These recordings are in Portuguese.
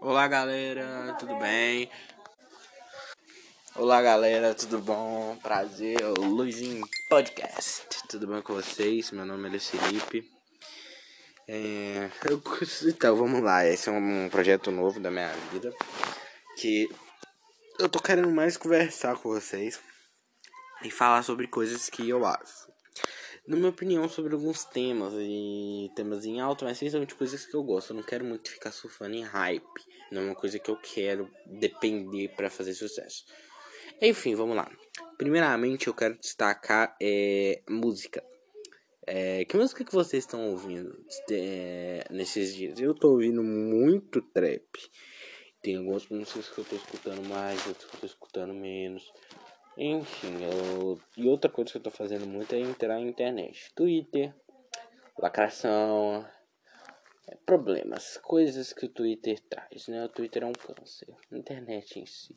Olá galera, tudo bem? Olá galera, tudo bom? Prazer, Luizinho Podcast. Tudo bem com vocês? Meu nome é Luiz Felipe. É, então vamos lá, esse é um projeto novo da minha vida que eu tô querendo mais conversar com vocês e falar sobre coisas que eu acho na minha opinião sobre alguns temas e temas em alto, mas principalmente coisas que eu gosto. Eu não quero muito ficar surfando em hype. Não é uma coisa que eu quero depender para fazer sucesso. Enfim, vamos lá. Primeiramente, eu quero destacar é, música. É, que música que vocês estão ouvindo é, nesses dias? Eu tô ouvindo muito trap. Tem algumas músicas que eu tô escutando mais, outras que eu tô escutando menos. Enfim, eu... e outra coisa que eu tô fazendo muito é entrar na internet. Twitter, lacração, é, problemas, coisas que o Twitter traz, né? O Twitter é um câncer. Internet em si.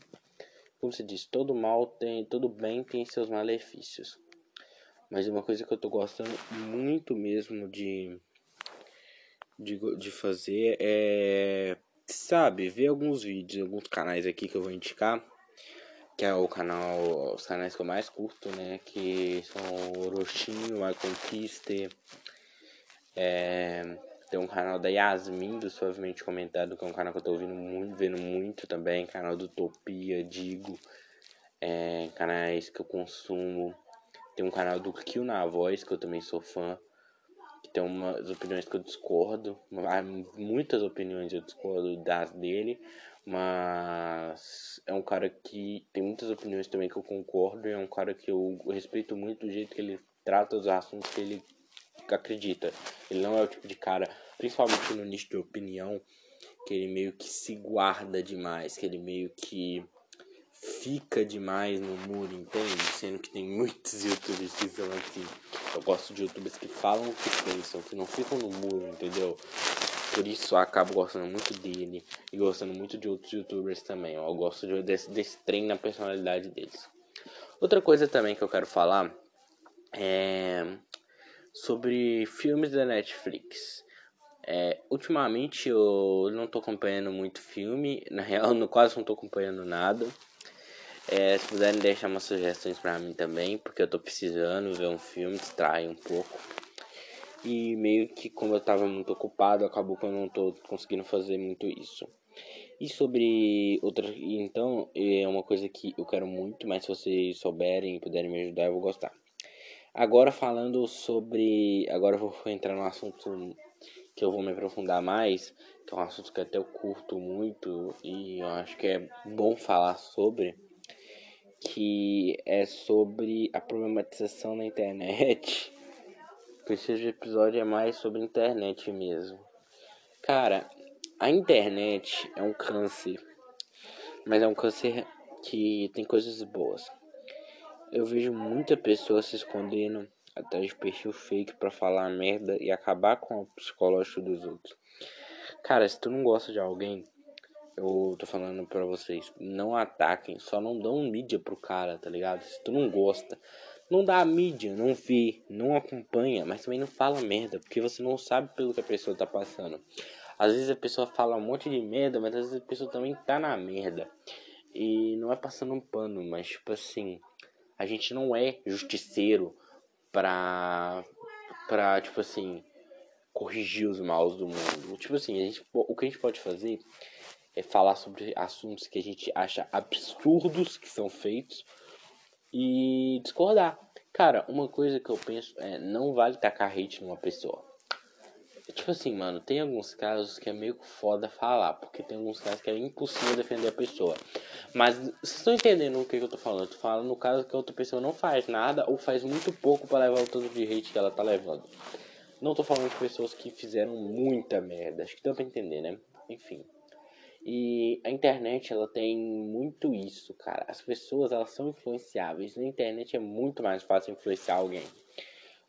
Como se diz, todo mal tem, todo bem tem seus malefícios. Mas uma coisa que eu tô gostando muito mesmo de de, de fazer é sabe, ver alguns vídeos, alguns canais aqui que eu vou indicar que é o canal, os canais que eu mais curto, né? Que são o Rostinho, a Conquiste. É, tem um canal da Yasmin, do Suavemente Comentado, que é um canal que eu tô ouvindo muito, vendo muito também. Canal do Utopia, Digo. É, canais que eu consumo. Tem um canal do Kill na Voz, que eu também sou fã. Que tem umas opiniões que eu discordo. Muitas opiniões eu discordo das dele. Mas é um cara que tem muitas opiniões também que eu concordo. É um cara que eu respeito muito do jeito que ele trata os assuntos que ele acredita. Ele não é o tipo de cara, principalmente no nicho de opinião, que ele meio que se guarda demais, que ele meio que fica demais no muro, entende? Sendo que tem muitos youtubers que são assim. Eu gosto de youtubers que falam o que pensam, que não ficam no muro, entendeu? Por isso eu acabo gostando muito dele e gostando muito de outros youtubers também. Eu gosto de, desse, desse trem na personalidade deles. Outra coisa também que eu quero falar é sobre filmes da Netflix. É, ultimamente eu não tô acompanhando muito filme, na real, no quase não tô acompanhando nada. É, se puderem deixar umas sugestões para mim também, porque eu tô precisando ver um filme, distrair um pouco. E meio que como eu tava muito ocupado, acabou que eu não tô conseguindo fazer muito isso. E sobre outra. Então, é uma coisa que eu quero muito, mas se vocês souberem e puderem me ajudar, eu vou gostar. Agora falando sobre. Agora eu vou entrar no assunto que eu vou me aprofundar mais, que é um assunto que até eu curto muito e eu acho que é bom falar sobre, que é sobre a problematização na internet esse episódio é mais sobre internet mesmo. Cara, a internet é um câncer, mas é um câncer que tem coisas boas. Eu vejo muita pessoa se escondendo atrás de perfil fake para falar merda e acabar com o psicológico dos outros. Cara, se tu não gosta de alguém, eu tô falando pra vocês, não ataquem, só não dão mídia pro cara, tá ligado? Se tu não gosta, não dá a mídia, não vê, não acompanha, mas também não fala merda, porque você não sabe pelo que a pessoa tá passando. Às vezes a pessoa fala um monte de merda, mas às vezes a pessoa também tá na merda. E não é passando um pano, mas tipo assim, a gente não é justiceiro pra, pra tipo assim, corrigir os maus do mundo. Tipo assim, gente, o que a gente pode fazer é falar sobre assuntos que a gente acha absurdos que são feitos e discordar. Cara, uma coisa que eu penso é não vale tacar hate numa pessoa. Tipo assim, mano, tem alguns casos que é meio foda falar, porque tem alguns casos que é impossível defender a pessoa. Mas vocês estão entendendo o que, que eu tô falando? Eu tô falando no caso que a outra pessoa não faz nada ou faz muito pouco para levar o tanto de hate que ela tá levando. Não tô falando de pessoas que fizeram muita merda, acho que dá pra entender, né? Enfim. E a internet, ela tem muito isso, cara. As pessoas, elas são influenciáveis. Na internet é muito mais fácil influenciar alguém.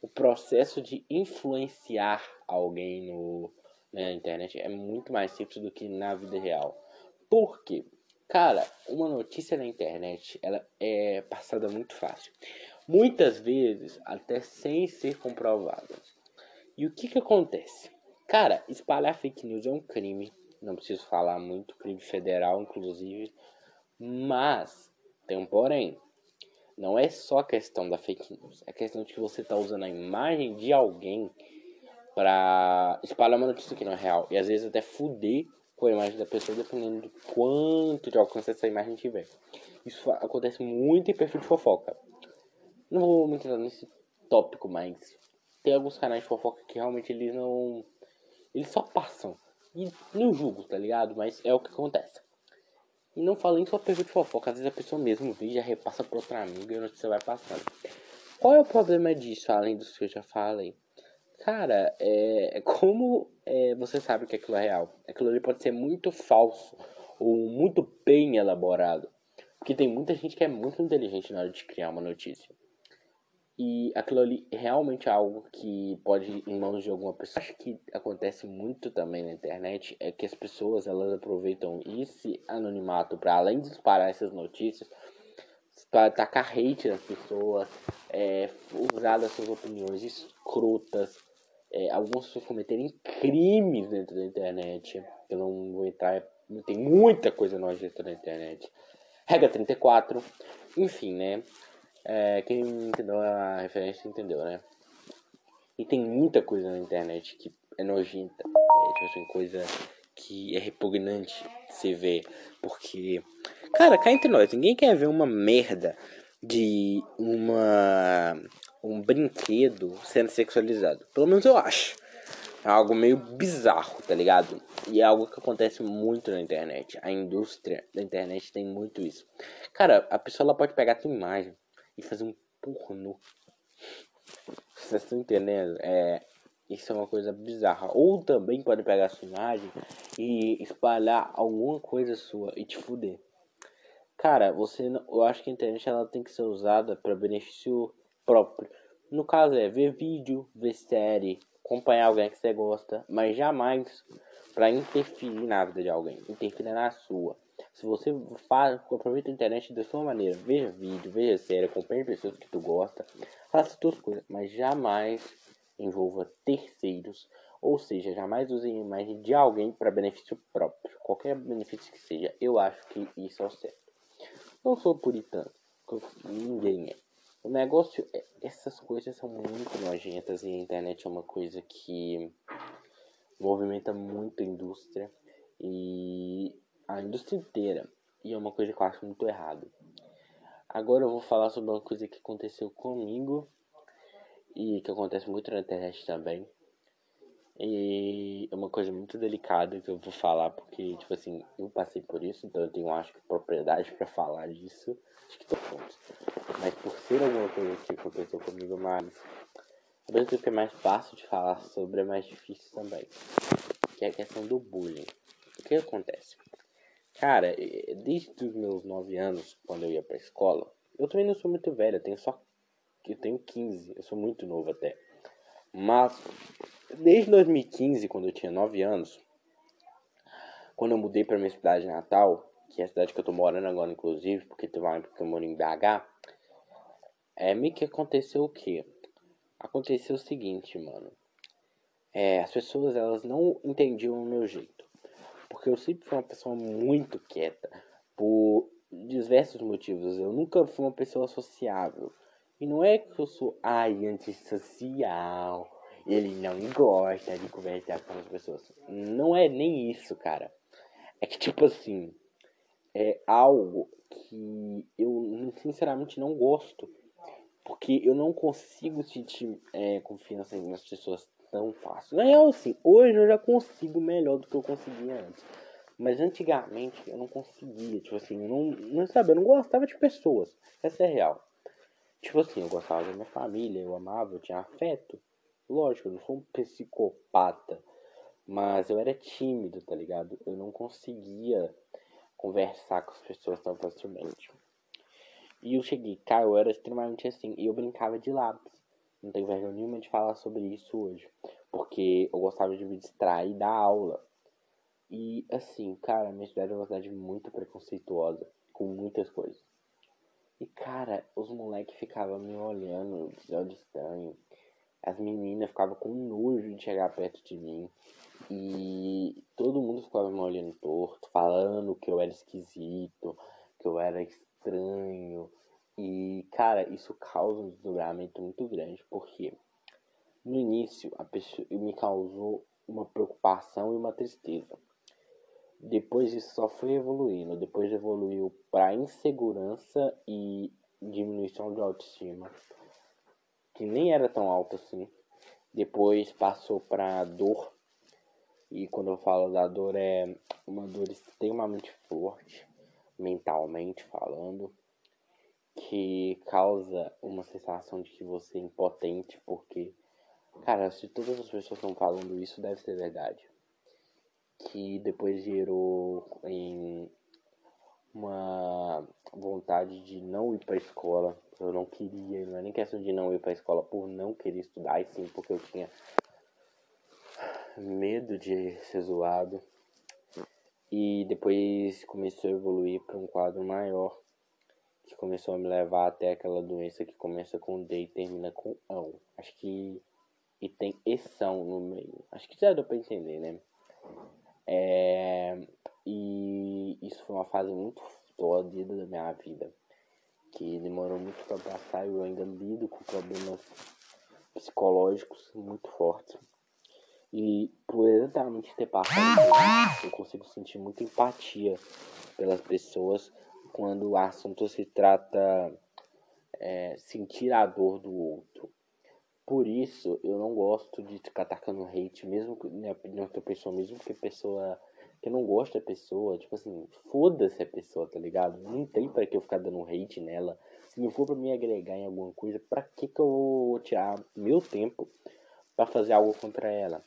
O processo de influenciar alguém no, né, na internet é muito mais simples do que na vida real. Por quê? Cara, uma notícia na internet, ela é passada muito fácil. Muitas vezes, até sem ser comprovada. E o que que acontece? Cara, espalhar fake news é um crime Não preciso falar muito, crime federal, inclusive. Mas, tem um porém. Não é só a questão da fake news. É a questão de que você está usando a imagem de alguém para espalhar uma notícia que não é real. E às vezes até fuder com a imagem da pessoa, dependendo do quanto de alcance essa imagem tiver. Isso acontece muito em perfil de fofoca. Não vou muito entrar nesse tópico, mas tem alguns canais de fofoca que realmente eles não. Eles só passam. E não julgo, tá ligado? Mas é o que acontece. E não falando só perfil de fofoca, às vezes a pessoa mesmo vê, já repassa pra outra amiga e a notícia vai passando. Qual é o problema disso, além dos que eu já falei? Cara, é, é como é, você sabe que aquilo é real? Aquilo ali pode ser muito falso ou muito bem elaborado. Porque tem muita gente que é muito inteligente na hora de criar uma notícia. E aquilo ali realmente é algo que pode ir em mãos de alguma pessoa. Acho que acontece muito também na internet é que as pessoas elas aproveitam esse anonimato para além de disparar essas notícias, para atacar hate nas pessoas, é, usar das suas opiniões escrotas é, algumas pessoas cometerem crimes dentro da internet. Eu não vou entrar, tem muita coisa nojenta na internet. Regra 34, enfim, né? É, quem entendeu a referência entendeu, né? E tem muita coisa na internet que é nojenta. É, tipo assim, coisa que é repugnante se ver. Porque, cara, cá entre nós, ninguém quer ver uma merda de uma um brinquedo sendo sexualizado. Pelo menos eu acho. É algo meio bizarro, tá ligado? E é algo que acontece muito na internet. A indústria da internet tem muito isso. Cara, a pessoa ela pode pegar a tua imagem e fazer um pornô. Vocês estão entendendo? É, isso é uma coisa bizarra. Ou também pode pegar a sua imagem e espalhar alguma coisa sua e te fuder. Cara, você, eu acho que a internet ela tem que ser usada para benefício próprio. No caso é ver vídeo, ver série, acompanhar alguém que você gosta, mas jamais para interferir na vida de alguém, interferir na sua. Se você faz, aproveita a internet da sua maneira, veja vídeo, veja série, acompanhe pessoas que tu gosta, faça suas coisas, mas jamais envolva terceiros, ou seja, jamais use a imagem de alguém para benefício próprio, qualquer benefício que seja. Eu acho que isso é o certo. Não sou puritano, ninguém é. O negócio, é, essas coisas são muito nojentas e a internet é uma coisa que movimenta muito a indústria e a indústria inteira. E é uma coisa que eu acho muito errado. Agora eu vou falar sobre uma coisa que aconteceu comigo e que acontece muito na internet também. E é uma coisa muito delicada que eu vou falar porque, tipo assim, eu passei por isso, então eu tenho, acho que, propriedade para falar disso. Acho que tô pronto. Mas por ser alguma coisa que aconteceu comigo, mas ao mesmo tempo que é mais fácil de falar sobre, é mais difícil também. Que é a questão do bullying. O que acontece? Cara, desde os meus 9 anos, quando eu ia pra escola, eu também não sou muito velho, eu tenho só. Eu tenho 15, eu sou muito novo até. Mas, desde 2015, quando eu tinha 9 anos, quando eu mudei pra minha cidade natal, que é a cidade que eu tô morando agora, inclusive, porque teve uma época que eu moro em BH, é, meio que aconteceu o que? Aconteceu o seguinte, mano. É, as pessoas, elas não entendiam o meu jeito. Porque eu sempre fui uma pessoa muito quieta. Por diversos motivos. Eu nunca fui uma pessoa sociável. E não é que eu sou, ai, antissocial. Ele não gosta de conversar com as pessoas. Não é nem isso, cara. É que, tipo assim, é algo que eu sinceramente não gosto. Porque eu não consigo sentir é, confiança nas pessoas tão fácil. Na real, assim, hoje eu já consigo melhor do que eu conseguia antes. Mas antigamente eu não conseguia, tipo assim, eu não, não sabe, eu não gostava de pessoas. Essa é real. Tipo assim, eu gostava da minha família, eu amava, eu tinha afeto. Lógico, eu não sou um psicopata. Mas eu era tímido, tá ligado? Eu não conseguia conversar com as pessoas tão facilmente. E eu cheguei, cara, eu era extremamente assim. E eu brincava de lápis. Não tenho vergonha nenhuma de falar sobre isso hoje. Porque eu gostava de me distrair da aula. E assim, cara, minha cidade é uma cidade muito preconceituosa. Com muitas coisas. E cara, os moleques ficavam me olhando de olho estranho. As meninas ficavam com nojo de chegar perto de mim. E todo mundo ficava me olhando olhando torto, falando que eu era esquisito, que eu era estranho. E, cara, isso causa um desdobramento muito grande, porque no início a pessoa me causou uma preocupação e uma tristeza. Depois isso só foi evoluindo, depois evoluiu para insegurança e diminuição de autoestima, que nem era tão alta assim. Depois passou para dor, e quando eu falo da dor é uma dor extremamente forte, mentalmente falando, que causa uma sensação de que você é impotente, porque, cara, se todas as pessoas estão falando isso, deve ser verdade. Que depois gerou em uma vontade de não ir para escola. Eu não queria, não é nem questão de não ir para escola por não querer estudar, e sim porque eu tinha medo de ser zoado. E depois começou a evoluir para um quadro maior, que começou a me levar até aquela doença que começa com D e termina com ão. Acho que e tem eção no meio. Acho que já deu para entender, né? É, e isso foi uma fase muito dolorida da minha vida, que demorou muito para passar e eu ainda lido com problemas psicológicos muito fortes. E por exatamente ter passado eu consigo sentir muita empatia pelas pessoas quando o assunto se trata é, sentir a dor do outro. Por isso, eu não gosto de ficar atacando hate, mesmo que, na opinião da pessoa, mesmo que a pessoa que não gosta da pessoa, tipo assim, foda-se a pessoa, tá ligado? Não tem pra que eu ficar dando hate nela. Se não for pra me agregar em alguma coisa, pra que que eu vou tirar meu tempo para fazer algo contra ela?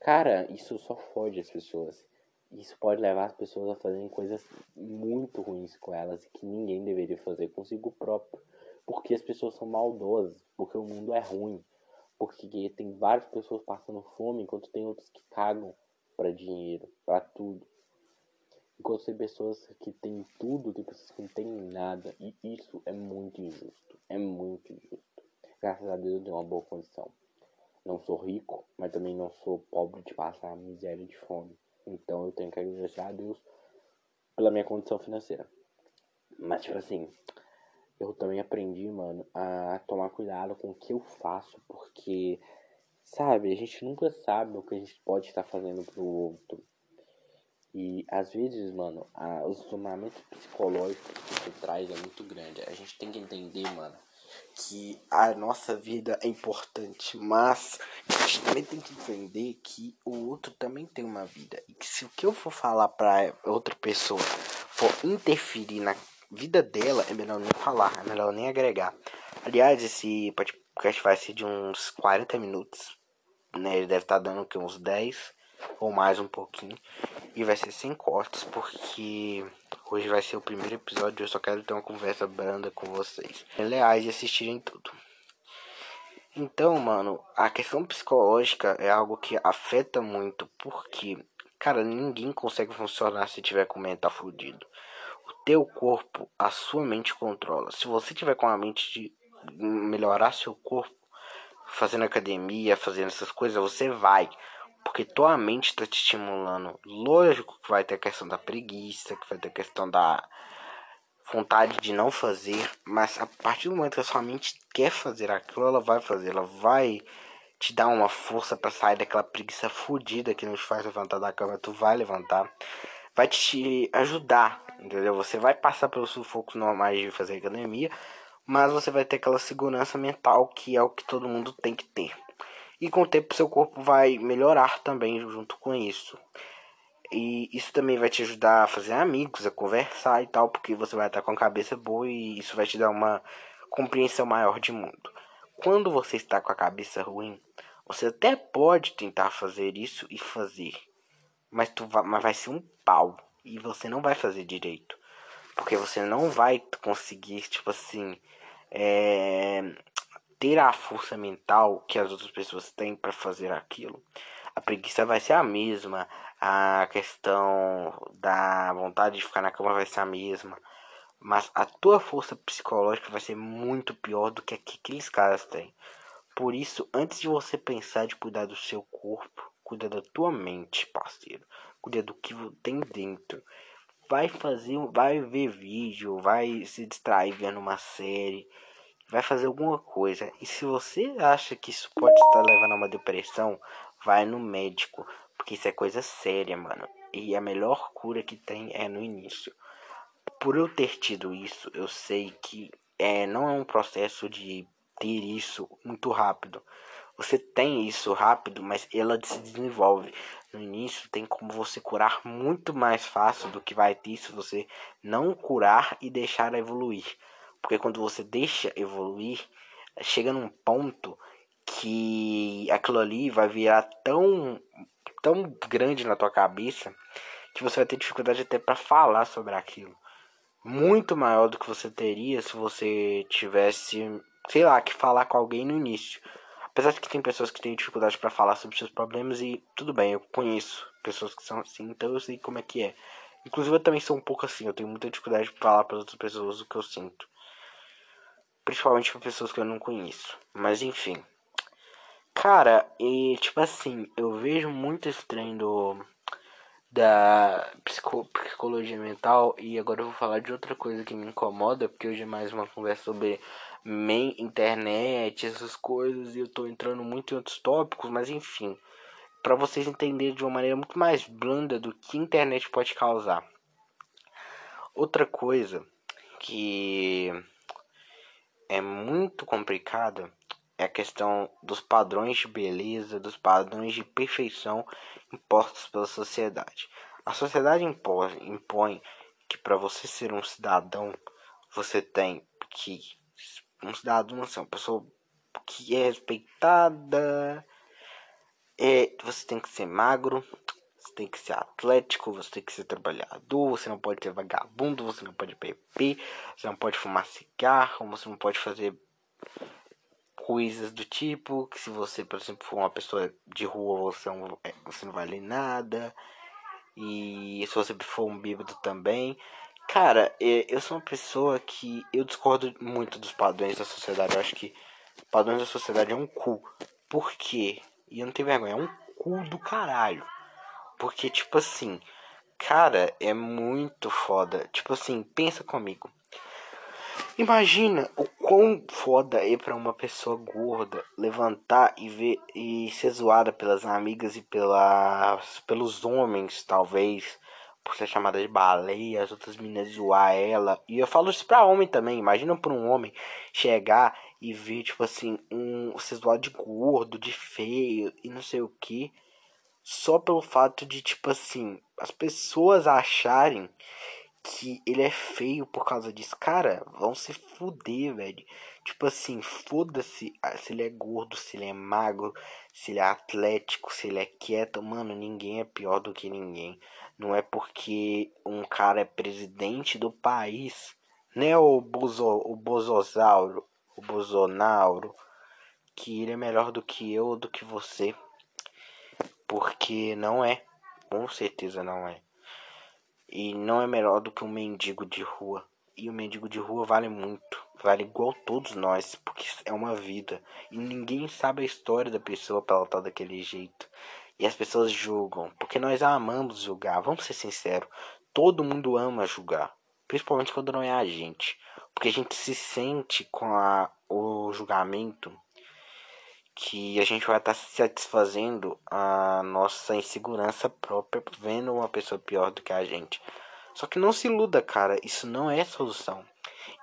Cara, isso só fode as pessoas. Isso pode levar as pessoas a fazerem coisas muito ruins com elas e que ninguém deveria fazer consigo próprio. Porque as pessoas são maldosas, porque o mundo é ruim, porque tem várias pessoas passando fome enquanto tem outras que cagam para dinheiro, para tudo. Enquanto tem pessoas que têm tudo, tem pessoas que não têm nada. E isso é muito injusto. É muito injusto. Graças a Deus eu tenho uma boa condição. Não sou rico, mas também não sou pobre de passar miséria de fome. Então eu tenho que agradecer a Deus pela minha condição financeira. Mas, tipo assim, eu também aprendi, mano, a tomar cuidado com o que eu faço, porque, sabe, a gente nunca sabe o que a gente pode estar fazendo pro outro. E às vezes, mano, a, os tomamentos psicológicos que isso traz é muito grande. A gente tem que entender, mano, que a nossa vida é importante, mas a gente também tem que entender que o outro também tem uma vida e que se o que eu for falar para outra pessoa for interferir na vida dela, é melhor não falar, é melhor nem agregar. Aliás, esse podcast vai ser de uns 40 minutos, né? Ele deve estar tá dando uns 10 ou mais um pouquinho. E vai ser sem cortes, porque hoje vai ser o primeiro episódio. Eu só quero ter uma conversa branda com vocês. Leais e assistirem tudo. Então, mano, a questão psicológica é algo que afeta muito, porque, cara, ninguém consegue funcionar se tiver com mental fudido. O teu corpo, a sua mente controla. Se você tiver com a mente de melhorar seu corpo, fazendo academia, fazendo essas coisas, você vai. Porque tua mente está te estimulando. Lógico que vai ter a questão da preguiça, que vai ter a questão da vontade de não fazer. Mas a partir do momento que a sua mente quer fazer aquilo, ela vai fazer. Ela vai te dar uma força para sair daquela preguiça fodida que nos faz levantar da cama. Tu vai levantar. Vai te ajudar, entendeu? Você vai passar pelos sufocos normais de fazer academia. Mas você vai ter aquela segurança mental que é o que todo mundo tem que ter. E com o tempo seu corpo vai melhorar também junto com isso. E isso também vai te ajudar a fazer amigos, a conversar e tal, porque você vai estar com a cabeça boa e isso vai te dar uma compreensão maior de mundo. Quando você está com a cabeça ruim, você até pode tentar fazer isso e fazer, mas, tu vai, mas vai ser um pau e você não vai fazer direito, porque você não vai conseguir, tipo assim, é, ter a força mental que as outras pessoas têm para fazer aquilo, a preguiça vai ser a mesma, a questão da vontade de ficar na cama vai ser a mesma, mas a tua força psicológica vai ser muito pior do que a que aqueles caras têm. Por isso, antes de você pensar de cuidar do seu corpo, cuida da tua mente, parceiro. orgulha do que tem dentro. Vai fazer, vai ver vídeo, vai se distrair vendo uma série, vai fazer alguma coisa. E se você acha que isso pode estar levando a uma depressão, vai no médico, porque isso é coisa séria, mano. E a melhor cura que tem é no início. Por eu ter tido isso, eu sei que é, não é um processo de ter isso muito rápido. Você tem isso rápido, mas ela se desenvolve. No início tem como você curar muito mais fácil do que vai ter se você não curar e deixar evoluir. Porque quando você deixa evoluir, chega num ponto que aquilo ali vai virar tão tão grande na tua cabeça que você vai ter dificuldade até para falar sobre aquilo. Muito maior do que você teria se você tivesse, sei lá, que falar com alguém no início. Apesar de que tem pessoas que têm dificuldade para falar sobre seus problemas e tudo bem, eu conheço pessoas que são assim, então eu sei como é que é. Inclusive eu também sou um pouco assim, eu tenho muita dificuldade de falar para outras pessoas o que eu sinto. Principalmente para pessoas que eu não conheço. Mas enfim. Cara, e tipo assim, eu vejo muito estranho do, da psico, psicologia mental e agora eu vou falar de outra coisa que me incomoda, porque hoje é mais uma conversa sobre main, internet, essas coisas, e eu tô entrando muito em outros tópicos, mas enfim, para vocês entenderem de uma maneira muito mais blanda do que internet pode causar. Outra coisa que é muito complicada é a questão dos padrões de beleza, dos padrões de perfeição impostos pela sociedade. A sociedade impõe, que para você ser um cidadão, você tem que um cidadão, assim, uma pessoa que é respeitada. É, você tem que ser magro, tem que ser atlético, você tem que ser trabalhador, você não pode ser vagabundo, você não pode beber, você não pode fumar cigarro, você não pode fazer coisas do tipo que se você, por exemplo, for uma pessoa de rua, você não, é, você não vale nada. E se você for um bêbado também. Cara, eu sou uma pessoa que eu discordo muito dos padrões da sociedade. Eu acho que padrões da sociedade é um cu. Por quê? E eu não tenho vergonha, é um cu do caralho. Porque, tipo assim, cara, é muito foda. Tipo assim, pensa comigo. Imagina o quão foda é para uma pessoa gorda levantar e ver e ser zoada pelas amigas e pelas, pelos homens, talvez por ser chamada de baleia, as outras meninas zoar ela. E eu falo isso pra homem também. Imagina pra um homem chegar e ver, tipo assim, um ser zoado de gordo, de feio e não sei o que. Só pelo fato de, tipo assim, as pessoas acharem que ele é feio por causa disso. Cara, vão se fuder, velho. Tipo assim, foda-se se ele é gordo, se ele é magro, se ele é atlético, se ele é quieto. Mano, ninguém é pior do que ninguém. Não é porque um cara é presidente do país, né? O, Bozo, o Bozosauro, o Bozonauro, que ele é melhor do que eu ou do que você. Porque não é. Com certeza não é. E não é melhor do que um mendigo de rua. E o mendigo de rua vale muito. Vale igual todos nós, porque é uma vida. E ninguém sabe a história da pessoa pra ela estar daquele jeito. E as pessoas julgam, porque nós amamos julgar. Vamos ser sinceros, todo mundo ama julgar, principalmente quando não é a gente, porque a gente se sente com a, o julgamento que a gente vai estar tá satisfazendo a nossa insegurança própria vendo uma pessoa pior do que a gente. Só que não se iluda, cara, isso não é solução.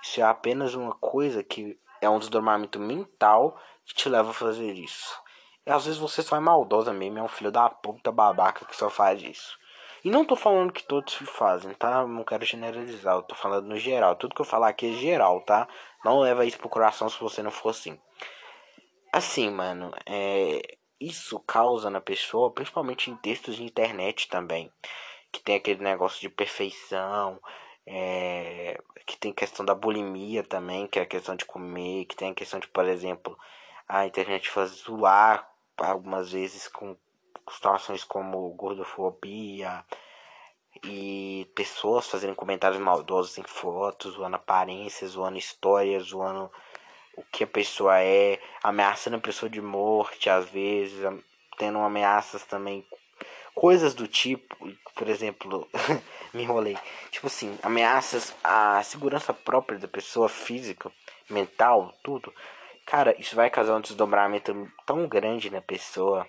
Isso é apenas uma coisa que é um desdobramento mental que te leva a fazer isso. E às vezes você só é maldosa mesmo, é um filho da puta babaca que só faz isso. E não tô falando que todos fazem, tá? Não quero generalizar, eu tô falando no geral. Tudo que eu falar aqui é geral, tá? Não leva isso pro coração se você não for assim. Assim, mano, é... isso causa na pessoa, principalmente em textos de internet também, que tem aquele negócio de perfeição, é... que tem questão da bulimia também, que é a questão de comer, que tem a questão de, por exemplo, a internet faz zoar algumas vezes com situações como gordofobia e pessoas fazendo comentários maldosos em fotos, zoando aparências, zoando histórias, zoando o que a pessoa é, ameaçando a pessoa de morte às vezes, tendo ameaças também, coisas do tipo, por exemplo, me enrolei. Tipo assim, ameaças à segurança própria da pessoa, física, mental, tudo. Cara, isso vai causar um desdobramento tão grande na pessoa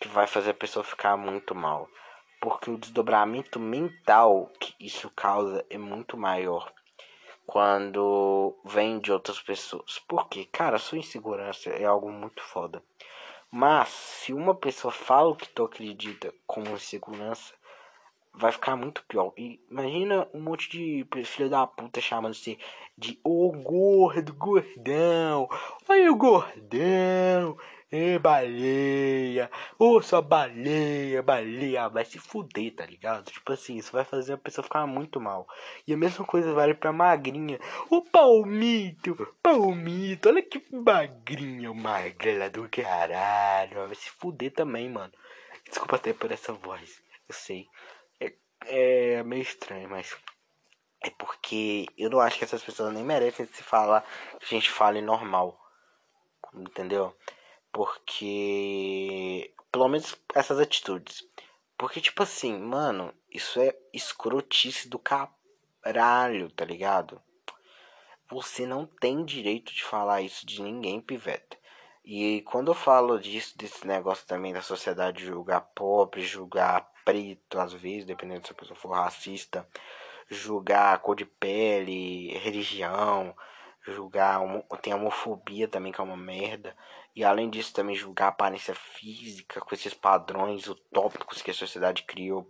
que vai fazer a pessoa ficar muito mal. Porque o desdobramento mental que isso causa é muito maior quando vem de outras pessoas. Porque, cara, sua insegurança é algo muito foda. Mas, se uma pessoa fala o que tu acredita como insegurança, vai ficar muito pior. E imagina um monte de filho da puta chamando você de ô oh, gordo, gordão, olha o gordão, Ê, baleia, sua baleia, baleia, vai se fuder, tá ligado? Tipo assim, isso vai fazer a pessoa ficar muito mal. E a mesma coisa vale pra magrinha. Oh, palmito, palmito, olha que magrinha, magrela do caralho. Vai se fuder também, mano. Desculpa até por essa voz, eu sei. É, é meio estranho, mas é porque eu não acho que essas pessoas nem merecem se falar que a gente fale normal. Entendeu? Porque. Pelo menos essas atitudes. Porque, tipo assim, mano, isso é escrotice do caralho, tá ligado? Você não tem direito de falar isso de ninguém, piveta. E quando eu falo disso, desse negócio também da sociedade julgar pobre, julgar preto, às vezes, dependendo se a pessoa for racista, julgar cor de pele, religião, julgar. Tem homofobia também, que é uma merda. E além disso, também julgar a aparência física com esses padrões utópicos que a sociedade criou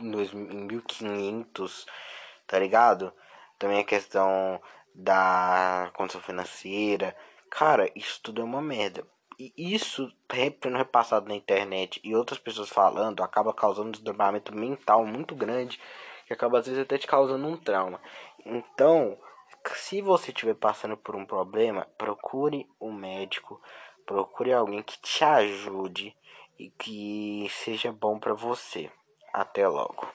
em 1500, tá ligado? Também a questão da condição financeira. Cara, isso tudo é uma merda. E isso, sendo repassado na internet e outras pessoas falando, acaba causando um desdobramento mental muito grande, que acaba às vezes até te causando um trauma. Então, se você estiver passando por um problema, procure um médico, procure alguém que te ajude e que seja bom para você. Até logo.